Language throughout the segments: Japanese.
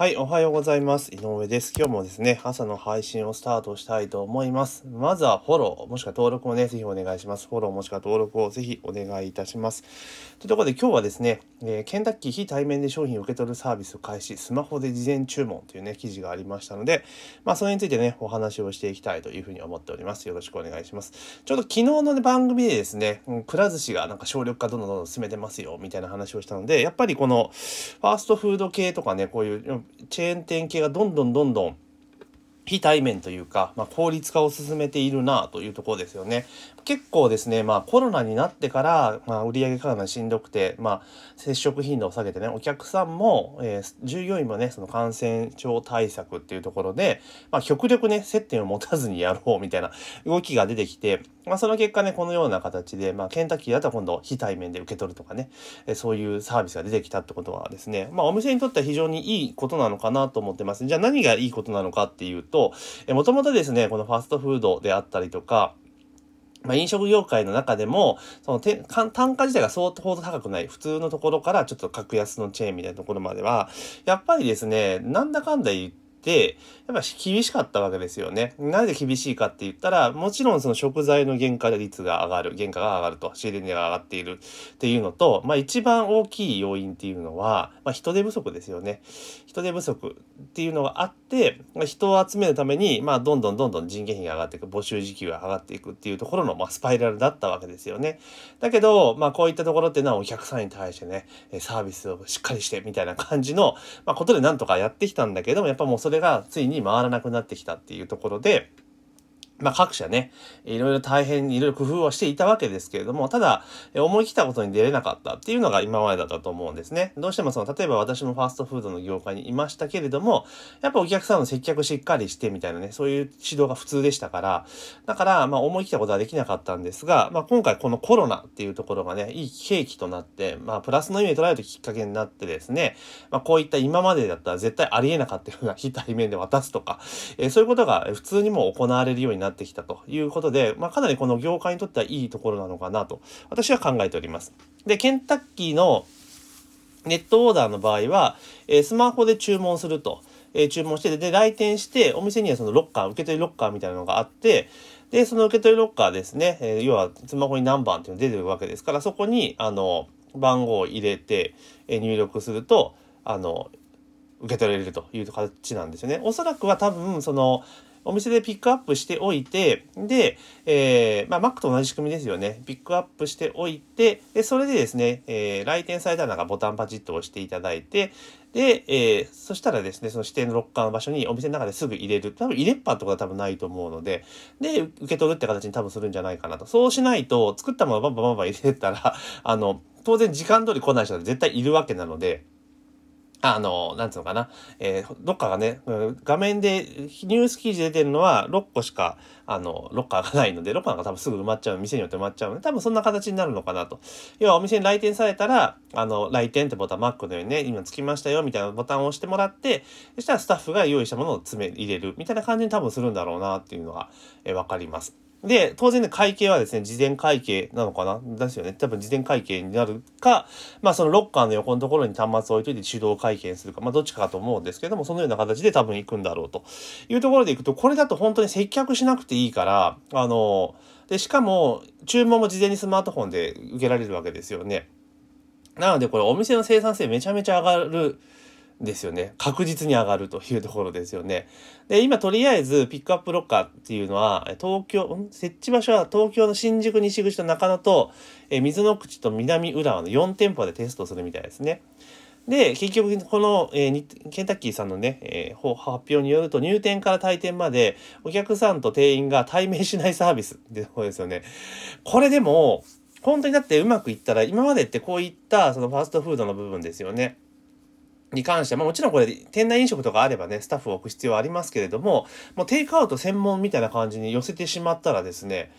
はい、おはようございます。井上です。今日もですね、朝の配信をスタートしたいと思います。まずはフォロー、もしくは登録をね、ぜひお願いします。フォローもしくは登録をぜひお願いいたします。というところで今日はですね、えー、ケンタッキー非対面で商品を受け取るサービスを開始、スマホで事前注文というね、記事がありましたので、まあ、それについてね、お話をしていきたいというふうに思っております。よろしくお願いします。ちょうど昨日の、ね、番組でですね、くら寿司がなんか省力化どんどんどんどん進めてますよ、みたいな話をしたので、やっぱりこの、ファーストフード系とかね、こういうチェーン店系がどんどんどんどん非対面というか、まあ、効率化を進めているなというところですよね。結構ですね、まあ、コロナになってから、まあ、売上価格がしんどくて、まあ、接触頻度を下げてねお客さんも、えー、従業員もねその感染症対策っていうところで、まあ、極力ね接点を持たずにやろうみたいな 動きが出てきて、まあ、その結果ねこのような形で、まあ、ケンタッキーだったら今度非対面で受け取るとかね、えー、そういうサービスが出てきたってことはですね、まあ、お店にとっては非常にいいことなのかなと思ってます。じゃあ何がいいことなのかっていうともともとですねこのファストフードであったりとかまあ、飲食業界の中でも、そのて単価自体が相当高くない、普通のところからちょっと格安のチェーンみたいなところまでは、やっぱりですね、なんだかんだ言って、やっぱ厳しかったわけですよね。なぜ厳しいかって言ったら、もちろんその食材の原価率が上がる、原価が上がると、仕入れ値が上がっているっていうのと、まあ一番大きい要因っていうのは、まあ人手不足ですよね。人手不足っていうのがあって、まあ、人を集めるために、まあどんどんどんどん人件費が上がっていく、募集時給が上がっていくっていうところの、まあスパイラルだったわけですよね。だけど、まあこういったところっていうのはお客さんに対してね、サービスをしっかりしてみたいな感じの、まあことでなんとかやってきたんだけども、やっぱもうそれそれがついに回らなくなってきたっていうところで、まあ各社ね、いろいろ大変いろいろ工夫をしていたわけですけれども、ただ、思い切ったことに出れなかったっていうのが今までだったと思うんですね。どうしてもその、例えば私もファーストフードの業界にいましたけれども、やっぱお客さんの接客しっかりしてみたいなね、そういう指導が普通でしたから、だから、まあ思い切ったことはできなかったんですが、まあ今回このコロナっていうところがね、いい契機となって、まあプラスの意味で捉えるきっかけになってですね、まあこういった今までだったら絶対ありえなかったような非対面で渡すとか、えー、そういうことが普通にも行われるようになってってきたということで、まあ、かなりこの業界にとってはいいところなのかなと、私は考えております。で、ケンタッキーのネットオーダーの場合は、え、スマホで注文すると、え、注文して、で、来店して、お店にはそのロッカー、受け取りロッカーみたいなのがあって、で、その受け取りロッカーですね、え、要はスマホに何番っていうのが出てるわけですから、そこに、あの、番号を入れて、え入力すると、あの、受け取れるという形なんですよね。おそらくは多分、その、お店でピックアップしておいて、で、えー、まあ、Mac と同じ仕組みですよね。ピックアップしておいて、で、それでですね、えー、来店されたらなんかボタンパチッと押していただいて、で、えー、そしたらですね、その指定のロッカーの場所にお店の中ですぐ入れる。多分入れっぱとは多分ないと思うので、で、受け取るって形に多分するんじゃないかなと。そうしないと、作ったものをバンバンバンバン入れてたら、あの、当然時間通り来ない人は絶対いるわけなので、あの、なんつうのかな、えー、どっかがね、画面でニュース記事出てるのは6個しか、あの、ロッカーがないので、ロッカーが多分すぐ埋まっちゃう、店によって埋まっちゃうので、多分そんな形になるのかなと。要はお店に来店されたら、あの、来店ってボタン、Mac のようにね、今着きましたよ、みたいなボタンを押してもらって、そしたらスタッフが用意したものを詰め、入れる、みたいな感じに多分するんだろうな、っていうのが、えー、かります。で、当然ね、会計はですね、事前会計なのかな？ですよね。多分事前会計になるか、まあそのロッカーの横のところに端末を置いといて手動会計するか、まあどっちかと思うんですけども、そのような形で多分行くんだろうというところで行くと、これだと本当に接客しなくていいから、あの、で、しかも注文も事前にスマートフォンで受けられるわけですよね。なのでこれお店の生産性めちゃめちゃ上がるですよね。確実に上がるというところですよね。で、今とりあえずピックアップロッカーっていうのは、東京、設置場所は東京の新宿西口と中野と、え水の口と南浦和の4店舗でテストするみたいですね。で、結局、この、えー、ケンタッキーさんのね、えー、発表によると、入店から退店まで、お客さんと店員が対面しないサービスってところですよね。これでも、本当にだってうまくいったら、今までってこういった、そのファーストフードの部分ですよね。に関しては、ま、もちろんこれ店内飲食とかあればね、スタッフを置く必要はありますけれども、もうテイクアウト専門みたいな感じに寄せてしまったらですね、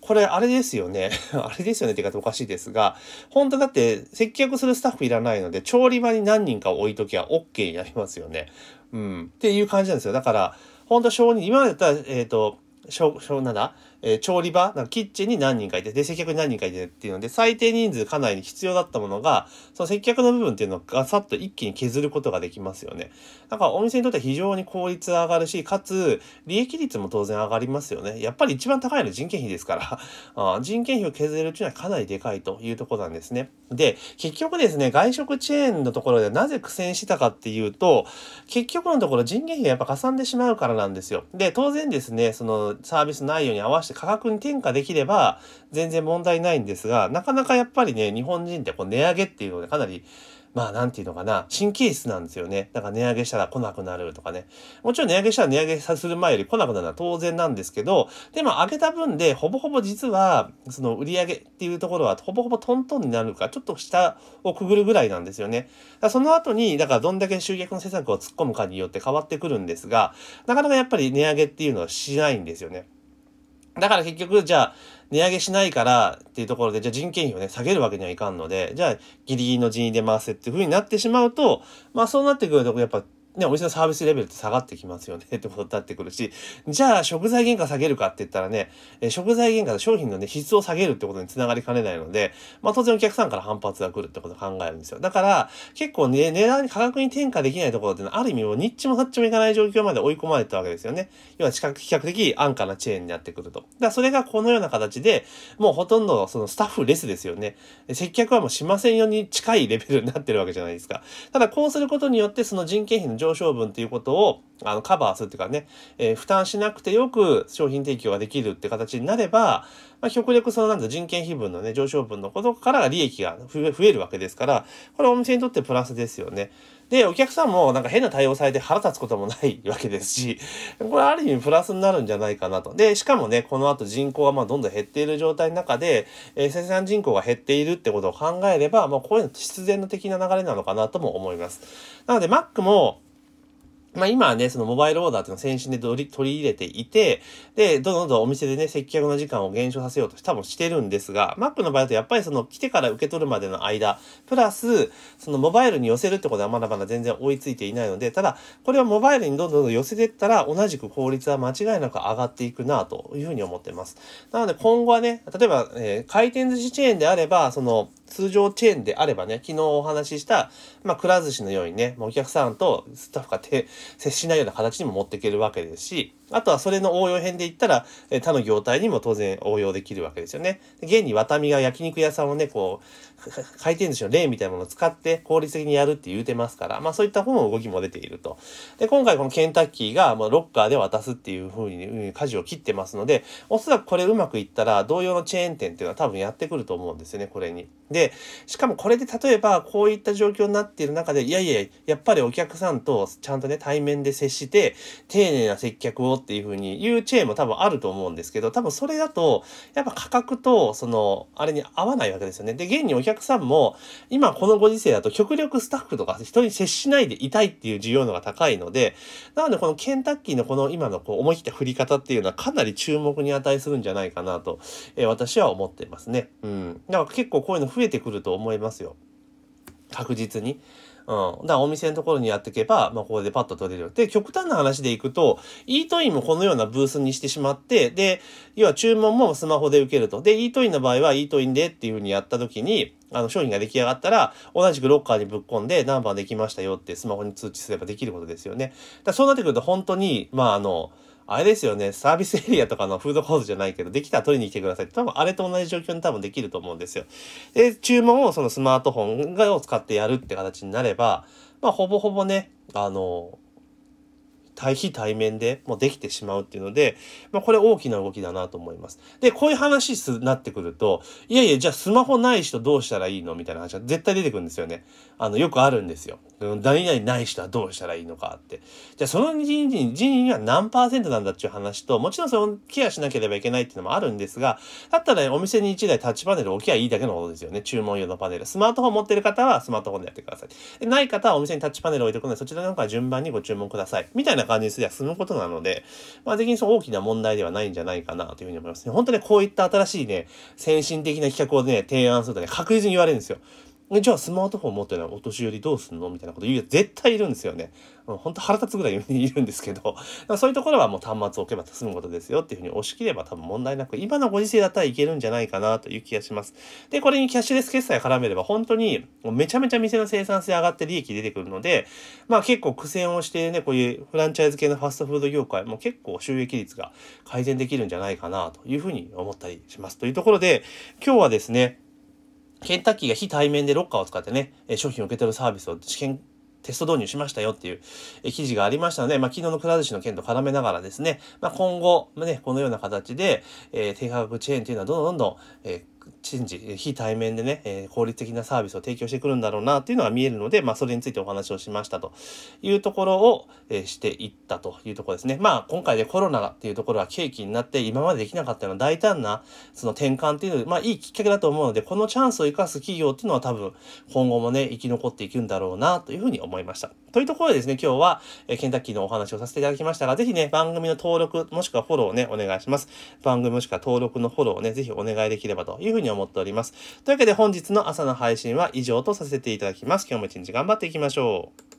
これあれですよね。あれですよねって言い方おかしいですが、本当だって接客するスタッフいらないので、調理場に何人か置いときゃ OK になりますよね。うん。っていう感じなんですよ。だから、本当承認、今までだったら、えっ、ー、と、小、小なんだ？えー、調理場、なんかキッチンに何人かいて、で、接客に何人かいてっていうので、最低人数かなり必要だったものが、その接客の部分っていうのをガサッと一気に削ることができますよね。だからお店にとっては非常に効率上がるし、かつ、利益率も当然上がりますよね。やっぱり一番高いのは人件費ですから あ、人件費を削れるっていうのはかなりでかいというところなんですね。で、結局ですね、外食チェーンのところでなぜ苦戦したかっていうと、結局のところ人件費がやっぱかさんでしまうからなんですよ。で、当然ですね、そのサービス内容に合わせて価格に転嫁できれば全然問題ないんですが、なかなかやっぱりね、日本人ってこう値上げっていうのでかなりまあ、なんていうのかな、神経質なんですよね。だから値上げしたら来なくなるとかね。もちろん値上げしたら値上げする前より来なくなるのは当然なんですけど、でも上げた分で、ほぼほぼ実は、その売り上げっていうところは、ほぼほぼトントンになるか、ちょっと下をくぐるぐらいなんですよね。だその後に、だからどんだけ集客の施策を突っ込むかによって変わってくるんですが、なかなかやっぱり値上げっていうのはしないんですよね。だから結局、じゃあ、値上げしないからっていうところで、じゃあ人件費をね、下げるわけにはいかんので、じゃあギリギリの人員で回せっていうふうになってしまうと、まあそうなってくると、やっぱね、お店のサービスレベルって下がってきますよね ってことになってくるし、じゃあ食材原価下げるかって言ったらね、え食材原価で商品のね、質を下げるってことにつながりかねないので、まあ当然お客さんから反発が来るってことを考えるんですよ。だから結構ね、値段に価格に転嫁できないところってのはある意味もうニッチもサッチもいかない状況まで追い込まれたわけですよね。要は比較的安価なチェーンになってくると。だからそれがこのような形で、もうほとんどそのスタッフレスですよね。接客はもうしませんように近いレベルになってるわけじゃないですか。ただこうすることによってその人件費の上昇分っていうことをあのカバーするっていうかね、えー、負担しなくてよく商品提供ができるって形になれば、まあ、極力そのなんだ人件費分のね、上昇分のことから利益が増えるわけですから、これお店にとってプラスですよね。で、お客さんもなんか変な対応されて腹立つこともないわけですし、これある意味プラスになるんじゃないかなと。で、しかもね、この後人口がまあどんどん減っている状態の中で、えー、生産人口が減っているってことを考えれば、まあこういうの必然の的な流れなのかなとも思います。なので Mac も、まあ今はね、そのモバイルオーダーっていうのを先進で取り入れていて、で、どんどんどんお店でね、接客の時間を減少させようと多分してるんですが、Mac の場合だとやっぱりその来てから受け取るまでの間、プラス、そのモバイルに寄せるってことはまだまだ全然追いついていないので、ただ、これはモバイルにどんどんどん寄せてったら、同じく効率は間違いなく上がっていくなというふうに思ってます。なので今後はね、例えば、えー、回転寿司チェーンであれば、その、通常チェーンであればね、昨日お話しした、まあ、くら寿司のようにね、お客さんとスタッフが接しないような形にも持っていけるわけですし、あとはそれの応用編で言ったら、え他の業態にも当然応用できるわけですよね。現にワタミが焼肉屋さんをね、こう、回転寿司の例みたいなものを使って効率的にやるって言うてますから、まあそういった方の動きも出ていると。で、今回このケンタッキーがもうロッカーで渡すっていう風にうん舵を切ってますので、おそらくこれうまくいったら同様のチェーン店っていうのは多分やってくると思うんですよね、これに。で、しかもこれで例えばこういった状況になっている中で、いやいや、やっぱりお客さんとちゃんとね、対面で接して、丁寧な接客をっていう風に言うチェーンも多分あると思うんですけど、多分それだと、やっぱ価格と、その、あれに合わないわけですよね。で、現にお客さんも、今このご時世だと極力スタッフとか人に接しないでいたいっていう需要のが高いので、なのでこのケンタッキーのこの今のこう思い切った振り方っていうのはかなり注目に値するんじゃないかなと、えー、私は思ってますね。うん。だから結構こういうの増えてくると思いますよ。確実に。うん。だからお店のところにやっていけば、まあ、ここでパッと取れるよ。で、極端な話でいくと、イートインもこのようなブースにしてしまって、で、要は注文もスマホで受けると。で、イートインの場合はイートインでっていうふうにやった時に、あの、商品が出来上がったら、同じくロッカーにぶっ込んで何番できましたよってスマホに通知すればできることですよね。だそうなってくると本当に、まあ、あの、あれですよね、サービスエリアとかのフードコートじゃないけど、できたら取りに来てくださいって、多分あれと同じ状況に多分できると思うんですよ。で、注文をそのスマートフォンを使ってやるって形になれば、まあ、ほぼほぼね、あの、対比対面でもうできてしまうっていうので、まあ、これ大きな動きだなと思います。で、こういう話になってくると、いやいや、じゃあスマホない人どうしたらいいの？みたいな話は絶対出てくるんですよね。あの、よくあるんですよ。何々ない人はどうしたらいいのかって。じゃあその人員、人員は何パーセントなんだっていう話と、もちろんそのケアしなければいけないっていうのもあるんですが、だったらね、お店に1台タッチパネル置きゃいいだけのことですよね。注文用のパネル。スマートフォン持ってる方はスマートフォンでやってください。ない方はお店にタッチパネル置いておくので、そちらなんか順番にご注文ください。みたいな感じにすれば済むことなので、まあ、的にその大きな問題ではないんじゃないかなというふうに思いますね。本当にこういった新しいね、先進的な企画をね、提案するとね、確実に言われるんですよ。じゃあスマートフォン持ってないお年寄りどうすんの？みたいなこと言うやつ絶対いるんですよね。うん、本当腹立つぐらい いるんですけど、そういうところはもう端末を置けば済むことですよっていうふうに押し切れば多分問題なく、今のご時世だったらいけるんじゃないかなという気がします。で、これにキャッシュレス決済絡めれば本当にめちゃめちゃ店の生産性上がって利益出てくるので、まあ結構苦戦をしてね、こういうフランチャイズ系のファストフード業界も結構収益率が改善できるんじゃないかなというふうに思ったりします。というところで、今日はですね、ケンタッキーが非対面でロッカーを使ってね、商品を受け取るサービスを試験テスト導入しましたよっていう記事がありましたので、まあ、昨日のくら寿司の件と絡めながらですね、まあ、今後、ね、このような形で、えー、低価格チェーンというのはどんどんどん、えーチェンジ、非対面でね、え、効率的なサービスを提供してくるんだろうなっていうのが見えるので、まあ、それについてお話をしましたというところを、え、していったというところですね。まあ、今回でコロナっていうところは契機になって、今までできなかったような大胆な、その転換っていうのまあ、いいきっかけだと思うので、このチャンスを生かす企業っていうのは多分、今後もね、生き残っていくんだろうなというふうに思いました。というところでですね、今日は、え、ケンタッキーのお話をさせていただきましたが、ぜひね、番組の登録、もしくはフォローをね、お願いします。番組もしくは登録のフォローをね、ぜひお願いできればといういうふうに思っております。というわけで本日の朝の配信は以上とさせていただきます。今日も一日頑張っていきましょう。